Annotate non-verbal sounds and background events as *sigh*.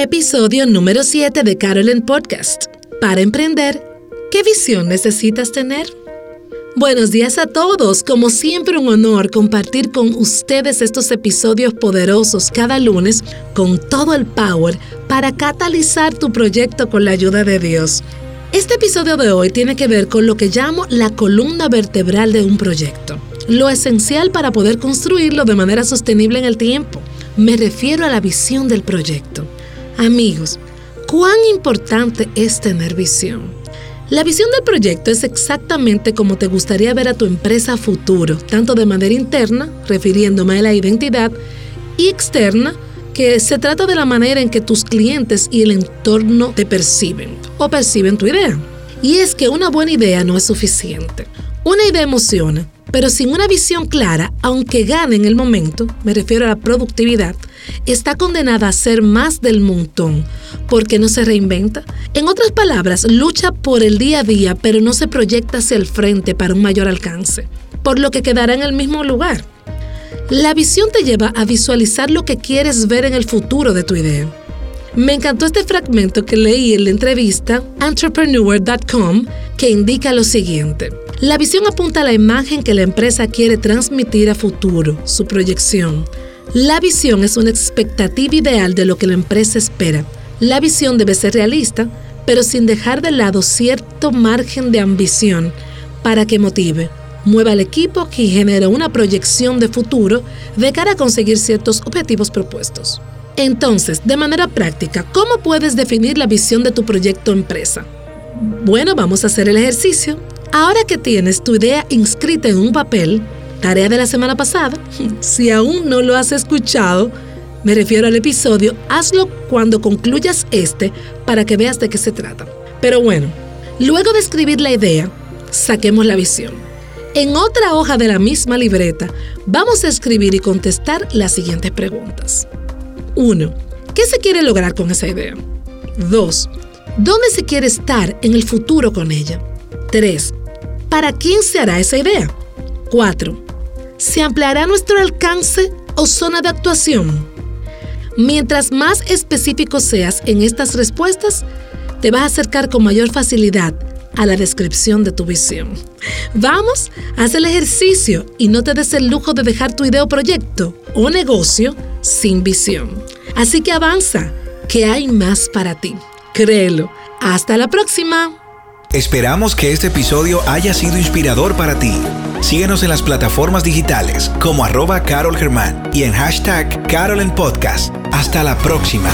Episodio número 7 de Carolyn Podcast. Para emprender, ¿qué visión necesitas tener? Buenos días a todos. Como siempre un honor compartir con ustedes estos episodios poderosos cada lunes con todo el power para catalizar tu proyecto con la ayuda de Dios. Este episodio de hoy tiene que ver con lo que llamo la columna vertebral de un proyecto, lo esencial para poder construirlo de manera sostenible en el tiempo. Me refiero a la visión del proyecto. Amigos, ¿cuán importante es tener visión? La visión del proyecto es exactamente como te gustaría ver a tu empresa futuro, tanto de manera interna, refiriéndome a la identidad, y externa, que se trata de la manera en que tus clientes y el entorno te perciben o perciben tu idea. Y es que una buena idea no es suficiente. Una idea emociona, pero sin una visión clara, aunque gane en el momento, me refiero a la productividad, está condenada a ser más del montón, porque no se reinventa. En otras palabras, lucha por el día a día, pero no se proyecta hacia el frente para un mayor alcance, por lo que quedará en el mismo lugar. La visión te lleva a visualizar lo que quieres ver en el futuro de tu idea. Me encantó este fragmento que leí en la entrevista entrepreneur.com que indica lo siguiente. La visión apunta a la imagen que la empresa quiere transmitir a futuro, su proyección. La visión es una expectativa ideal de lo que la empresa espera. La visión debe ser realista, pero sin dejar de lado cierto margen de ambición para que motive, mueva al equipo y genere una proyección de futuro de cara a conseguir ciertos objetivos propuestos. Entonces, de manera práctica, ¿cómo puedes definir la visión de tu proyecto empresa? Bueno, vamos a hacer el ejercicio. Ahora que tienes tu idea inscrita en un papel, tarea de la semana pasada. *laughs* Si aún no lo has escuchado, me refiero al episodio, hazlo cuando concluyas este para que veas de qué se trata. Pero bueno, luego de escribir la idea, saquemos la visión. En otra hoja de la misma libreta, vamos a escribir y contestar las siguientes preguntas. 1. ¿Qué se quiere lograr con esa idea? 2. ¿Dónde se quiere estar en el futuro con ella? 3. ¿Para quién se hará esa idea? 4. ¿Se ampliará nuestro alcance o zona de actuación? Mientras más específico seas en estas respuestas, te vas a acercar con mayor facilidad a la descripción de tu visión. Vamos, haz el ejercicio y no te des el lujo de dejar tu idea proyecto o negocio sin visión. Así que avanza, que hay más para ti. Créelo. Hasta la próxima. Esperamos que este episodio haya sido inspirador para ti. Síguenos en las plataformas digitales como arroba Carol Germán y en hashtag Carol en Podcast. Hasta la próxima.